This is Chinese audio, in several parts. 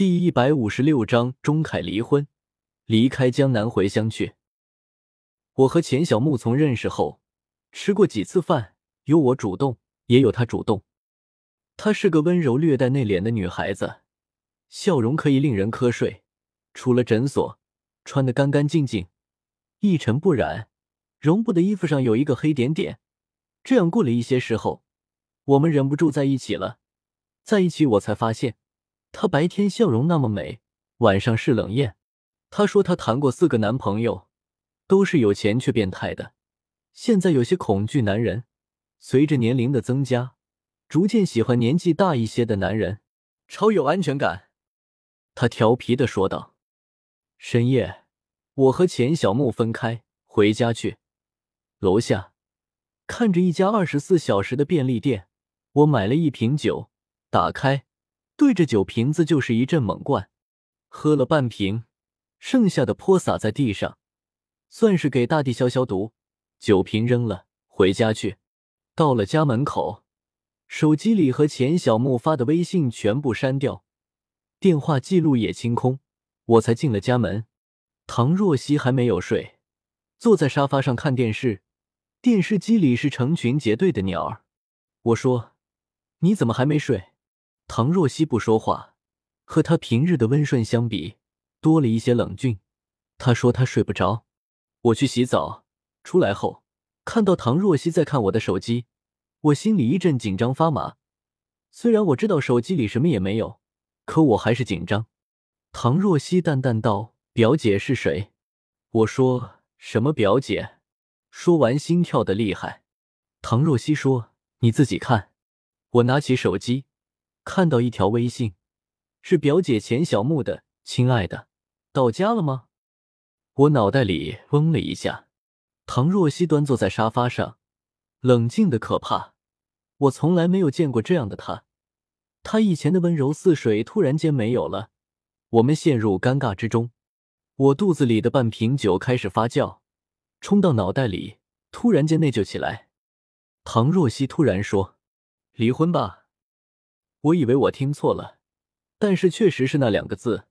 第一百五十六章钟凯离婚，离开江南回乡去。我和钱小木从认识后吃过几次饭，有我主动，也有她主动。她是个温柔略带内敛的女孩子，笑容可以令人瞌睡。出了诊所，穿得干干净净，一尘不染，容不得衣服上有一个黑点点。这样过了一些时候，我们忍不住在一起了。在一起，我才发现，她白天笑容那么美，晚上是冷艳。她说她谈过四个男朋友，都是有钱却变态的。现在有些恐惧男人，随着年龄的增加，逐渐喜欢年纪大一些的男人，超有安全感。她调皮的说道。深夜，我和钱小木分开回家去。楼下看着一家二十四小时的便利店，我买了一瓶酒，打开，对着酒瓶子就是一阵猛灌，喝了半瓶，剩下的泼洒在地上，算是给大地消消毒。酒瓶扔了，回家去。到了家门口，手机里和钱小木发的微信全部删掉，电话记录也清空。我才进了家门，唐若曦还没有睡，坐在沙发上看电视，电视机里是成群结队的鸟儿。我说：“你怎么还没睡？”唐若曦不说话，和她平日的温顺相比，多了一些冷峻。她说她睡不着。我去洗澡，出来后看到唐若曦在看我的手机，我心里一阵紧张发麻。虽然我知道手机里什么也没有，可我还是紧张。唐若曦淡淡道：“表姐是谁？”我说：“什么表姐？”说完心跳的厉害。唐若曦说：“你自己看。”我拿起手机，看到一条微信，是表姐钱小木的：“亲爱的，到家了吗？”我脑袋里嗡了一下。唐若曦端坐在沙发上，冷静的可怕。我从来没有见过这样的她。她以前的温柔似水突然间没有了。我们陷入尴尬之中，我肚子里的半瓶酒开始发酵，冲到脑袋里，突然间内疚起来。唐若曦突然说：“离婚吧。”我以为我听错了，但是确实是那两个字。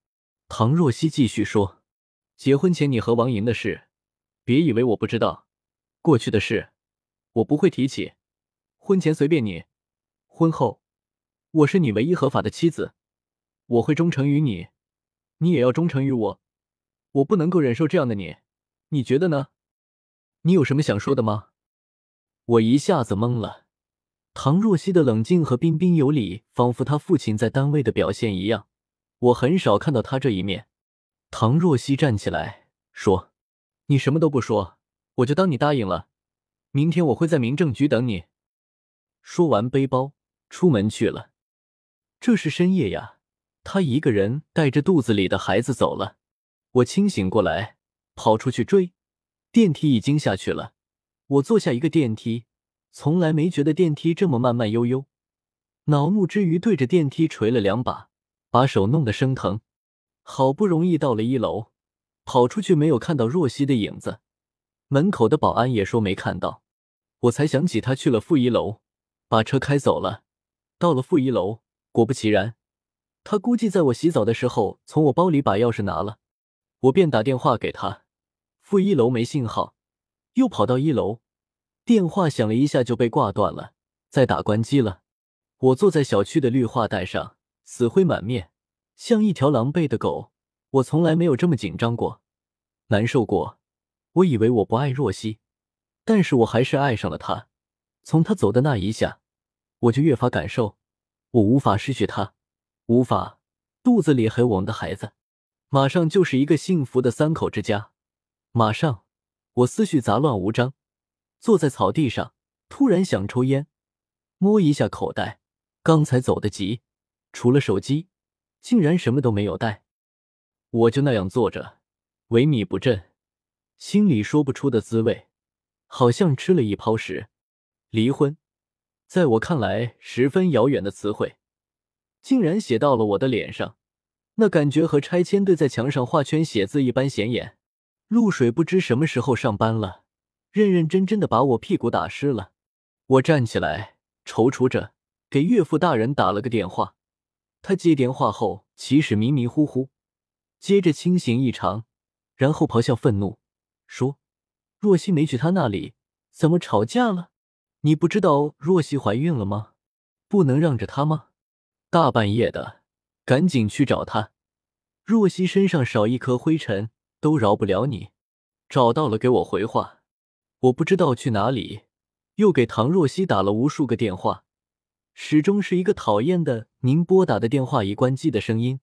唐若曦继续说：“结婚前你和王莹的事，别以为我不知道。过去的事，我不会提起。婚前随便你，婚后，我是你唯一合法的妻子，我会忠诚于你。”你也要忠诚于我，我不能够忍受这样的你，你觉得呢？你有什么想说的吗？我一下子懵了。唐若曦的冷静和彬彬有礼，仿佛他父亲在单位的表现一样。我很少看到他这一面。唐若曦站起来说：“你什么都不说，我就当你答应了。明天我会在民政局等你。”说完，背包出门去了。这是深夜呀。他一个人带着肚子里的孩子走了，我清醒过来，跑出去追，电梯已经下去了。我坐下一个电梯，从来没觉得电梯这么慢慢悠悠，恼怒之余对着电梯捶了两把，把手弄得生疼。好不容易到了一楼，跑出去没有看到若曦的影子，门口的保安也说没看到，我才想起他去了负一楼，把车开走了。到了负一楼，果不其然。他估计在我洗澡的时候，从我包里把钥匙拿了，我便打电话给他。负一楼没信号，又跑到一楼，电话响了一下就被挂断了，再打关机了。我坐在小区的绿化带上，死灰满面，像一条狼狈的狗。我从来没有这么紧张过，难受过。我以为我不爱若曦，但是我还是爱上了她。从她走的那一下，我就越发感受，我无法失去她。无法，肚子里还有我们的孩子，马上就是一个幸福的三口之家。马上，我思绪杂乱无章，坐在草地上，突然想抽烟，摸一下口袋，刚才走得急，除了手机，竟然什么都没有带。我就那样坐着，萎靡不振，心里说不出的滋味，好像吃了一泡屎。离婚，在我看来十分遥远的词汇。竟然写到了我的脸上，那感觉和拆迁队在墙上画圈写字一般显眼。露水不知什么时候上班了，认认真真的把我屁股打湿了。我站起来，踌躇着给岳父大人打了个电话，他接电话后，起始迷迷糊糊，接着清醒异常，然后咆哮愤怒，说：“若曦没去他那里，怎么吵架了？你不知道若曦怀孕了吗？不能让着她吗？大半夜的，赶紧去找她。若曦身上少一颗灰尘都饶不了你。找到了，给我回话。我不知道去哪里，又给唐若曦打了无数个电话。”始终是一个讨厌的“您拨打的电话已关机”的声音。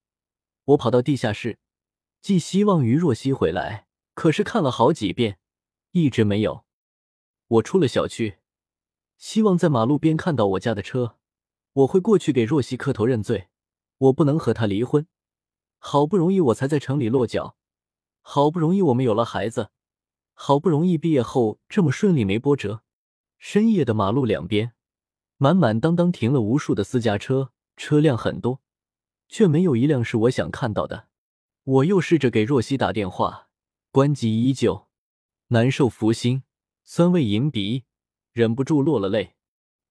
我跑到地下室，寄希望于若曦回来，可是看了好几遍，一直没有。我出了小区，希望在马路边看到我家的车，我会过去给若曦磕头认罪。我不能和他离婚，好不容易我才在城里落脚，好不容易我们有了孩子，好不容易毕业后这么顺利没波折。深夜的马路两边。满满当当停了无数的私家车，车辆很多，却没有一辆是我想看到的。我又试着给若曦打电话，关机依旧，难受浮心，酸味迎鼻，忍不住落了泪。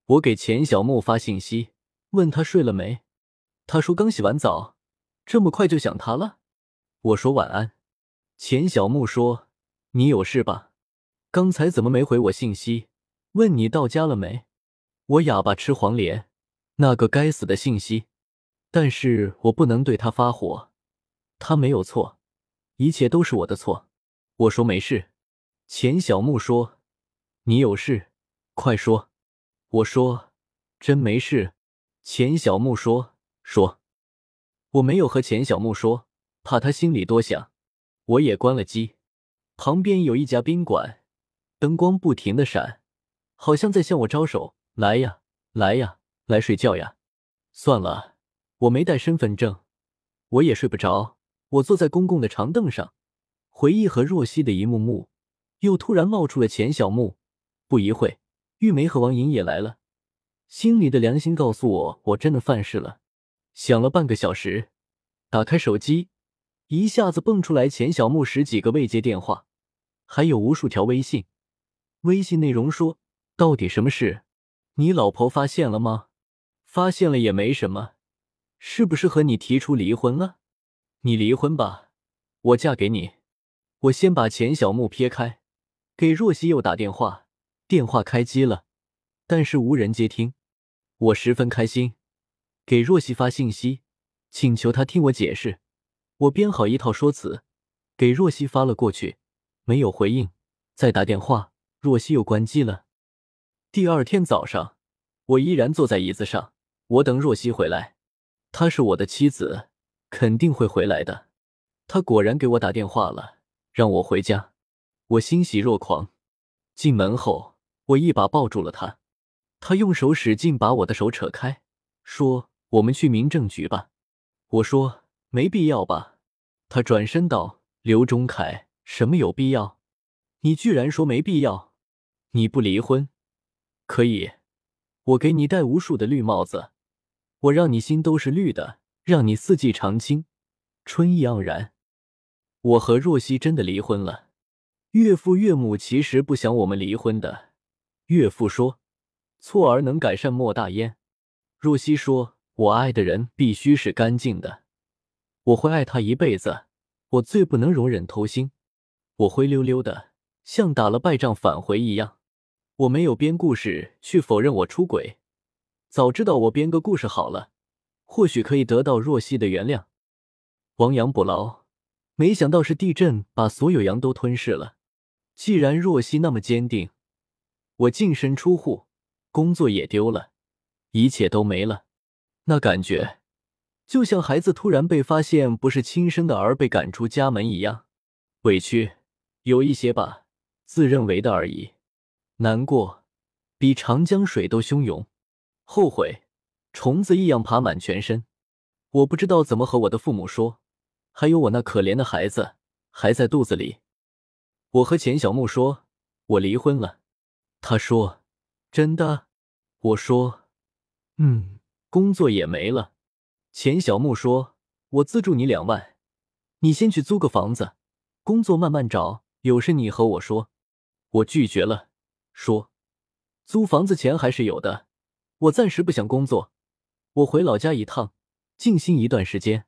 我给钱小木发信息，问他睡了没，他说刚洗完澡，这么快就想他了。我说晚安。钱小木说：“你有事吧？刚才怎么没回我信息？问你到家了没？”我哑巴吃黄连，那个该死的信息！但是我不能对他发火，他没有错，一切都是我的错。我说没事。钱小木说：“你有事，快说。”我说：“真没事。”钱小木说：“说。”我没有和钱小木说，怕他心里多想。我也关了机。旁边有一家宾馆，灯光不停的闪，好像在向我招手。来呀，来呀，来睡觉呀！算了，我没带身份证，我也睡不着。我坐在公共的长凳上，回忆和若曦的一幕幕，又突然冒出了钱小木。不一会，玉梅和王莹也来了。心里的良心告诉我，我真的犯事了。想了半个小时，打开手机，一下子蹦出来钱小木十几个未接电话，还有无数条微信。微信内容说：“到底什么事？”你老婆发现了吗？发现了也没什么，是不是和你提出离婚了？你离婚吧，我嫁给你。我先把钱小木撇开，给若曦又打电话，电话开机了，但是无人接听。我十分开心，给若曦发信息，请求她听我解释。我编好一套说辞，给若曦发了过去，没有回应。再打电话，若曦又关机了。第二天早上，我依然坐在椅子上，我等若曦回来。她是我的妻子，肯定会回来的。她果然给我打电话了，让我回家。我欣喜若狂。进门后，我一把抱住了她。她用手使劲把我的手扯开，说：“我们去民政局吧。”我说：“没必要吧。”他转身道：“刘忠凯，什么有必要？你居然说没必要？你不离婚？”可以，我给你戴无数的绿帽子，我让你心都是绿的，让你四季常青，春意盎然。我和若曦真的离婚了，岳父岳母其实不想我们离婚的。岳父说：“错儿能改善莫大焉。”若曦说：“我爱的人必须是干净的，我会爱他一辈子。我最不能容忍偷腥。”我灰溜溜的，像打了败仗返回一样。我没有编故事去否认我出轨，早知道我编个故事好了，或许可以得到若曦的原谅，亡羊补牢。没想到是地震把所有羊都吞噬了。既然若曦那么坚定，我净身出户，工作也丢了，一切都没了，那感觉就像孩子突然被发现不是亲生的而被赶出家门一样，委屈有一些吧，自认为的而已。难过，比长江水都汹涌；后悔，虫子一样爬满全身。我不知道怎么和我的父母说，还有我那可怜的孩子还在肚子里。我和钱小木说，我离婚了。他说：“真的？”我说：“嗯，工作也没了。”钱小木说：“我资助你两万，你先去租个房子，工作慢慢找，有事你和我说。”我拒绝了。说，租房子钱还是有的。我暂时不想工作，我回老家一趟，静心一段时间。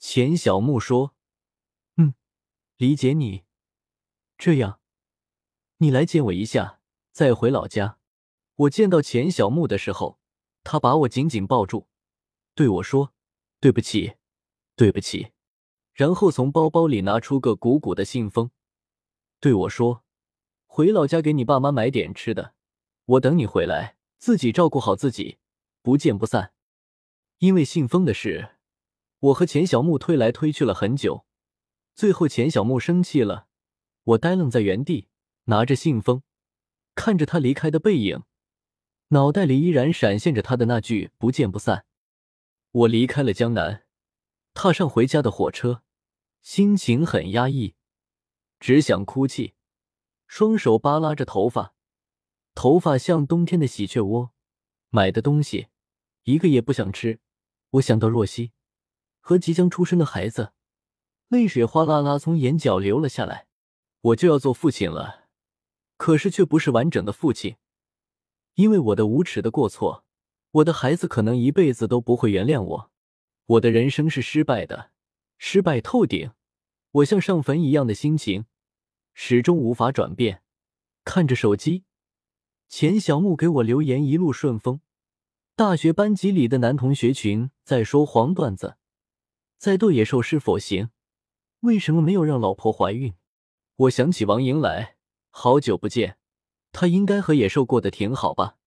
钱小木说：“嗯，理解你。这样，你来见我一下，再回老家。”我见到钱小木的时候，他把我紧紧抱住，对我说：“对不起，对不起。”然后从包包里拿出个鼓鼓的信封，对我说：“回老家给你爸妈买点吃的，我等你回来，自己照顾好自己，不见不散。”因为信封的事，我和钱小木推来推去了很久，最后钱小木生气了，我呆愣在原地，拿着信封，看着他离开的背影，脑袋里依然闪现着他的那句“不见不散”。我离开了江南，踏上回家的火车。心情很压抑，只想哭泣，双手扒拉着头发，头发像冬天的喜鹊窝。买的东西一个也不想吃。我想到若曦和即将出生的孩子，泪水哗啦啦从眼角流了下来。我就要做父亲了，可是却不是完整的父亲，因为我的无耻的过错，我的孩子可能一辈子都不会原谅我。我的人生是失败的。失败透顶，我像上坟一样的心情始终无法转变。看着手机，钱小木给我留言：“一路顺风。”大学班级里的男同学群在说黄段子，在斗野兽是否行？为什么没有让老婆怀孕？我想起王迎来，好久不见，他应该和野兽过得挺好吧？